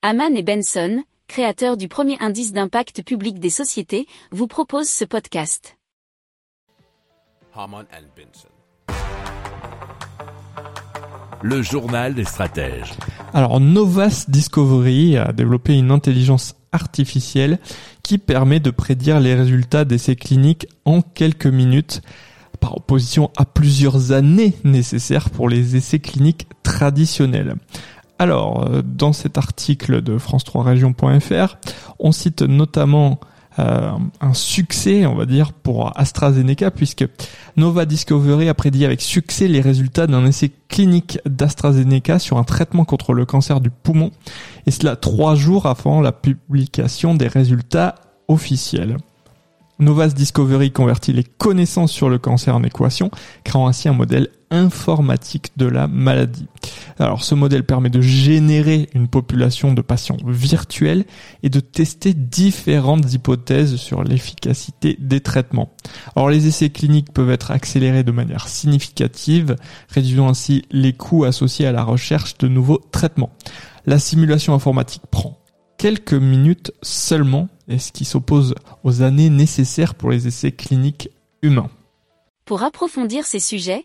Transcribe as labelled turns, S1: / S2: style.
S1: Haman et Benson, créateurs du premier indice d'impact public des sociétés, vous proposent ce podcast.
S2: Haman and Benson.
S3: Le journal des stratèges.
S4: Alors Novas Discovery a développé une intelligence artificielle qui permet de prédire les résultats d'essais cliniques en quelques minutes par opposition à plusieurs années nécessaires pour les essais cliniques traditionnels. Alors, euh, dans cet article de france3région.fr, on cite notamment euh, un succès, on va dire, pour AstraZeneca, puisque Nova Discovery a prédit avec succès les résultats d'un essai clinique d'AstraZeneca sur un traitement contre le cancer du poumon, et cela trois jours avant la publication des résultats officiels. Novas Discovery convertit les connaissances sur le cancer en équation, créant ainsi un modèle informatique de la maladie. Alors ce modèle permet de générer une population de patients virtuels et de tester différentes hypothèses sur l'efficacité des traitements. Alors les essais cliniques peuvent être accélérés de manière significative, réduisant ainsi les coûts associés à la recherche de nouveaux traitements. La simulation informatique prend quelques minutes seulement, et ce qui s'oppose aux années nécessaires pour les essais cliniques humains.
S1: Pour approfondir ces sujets,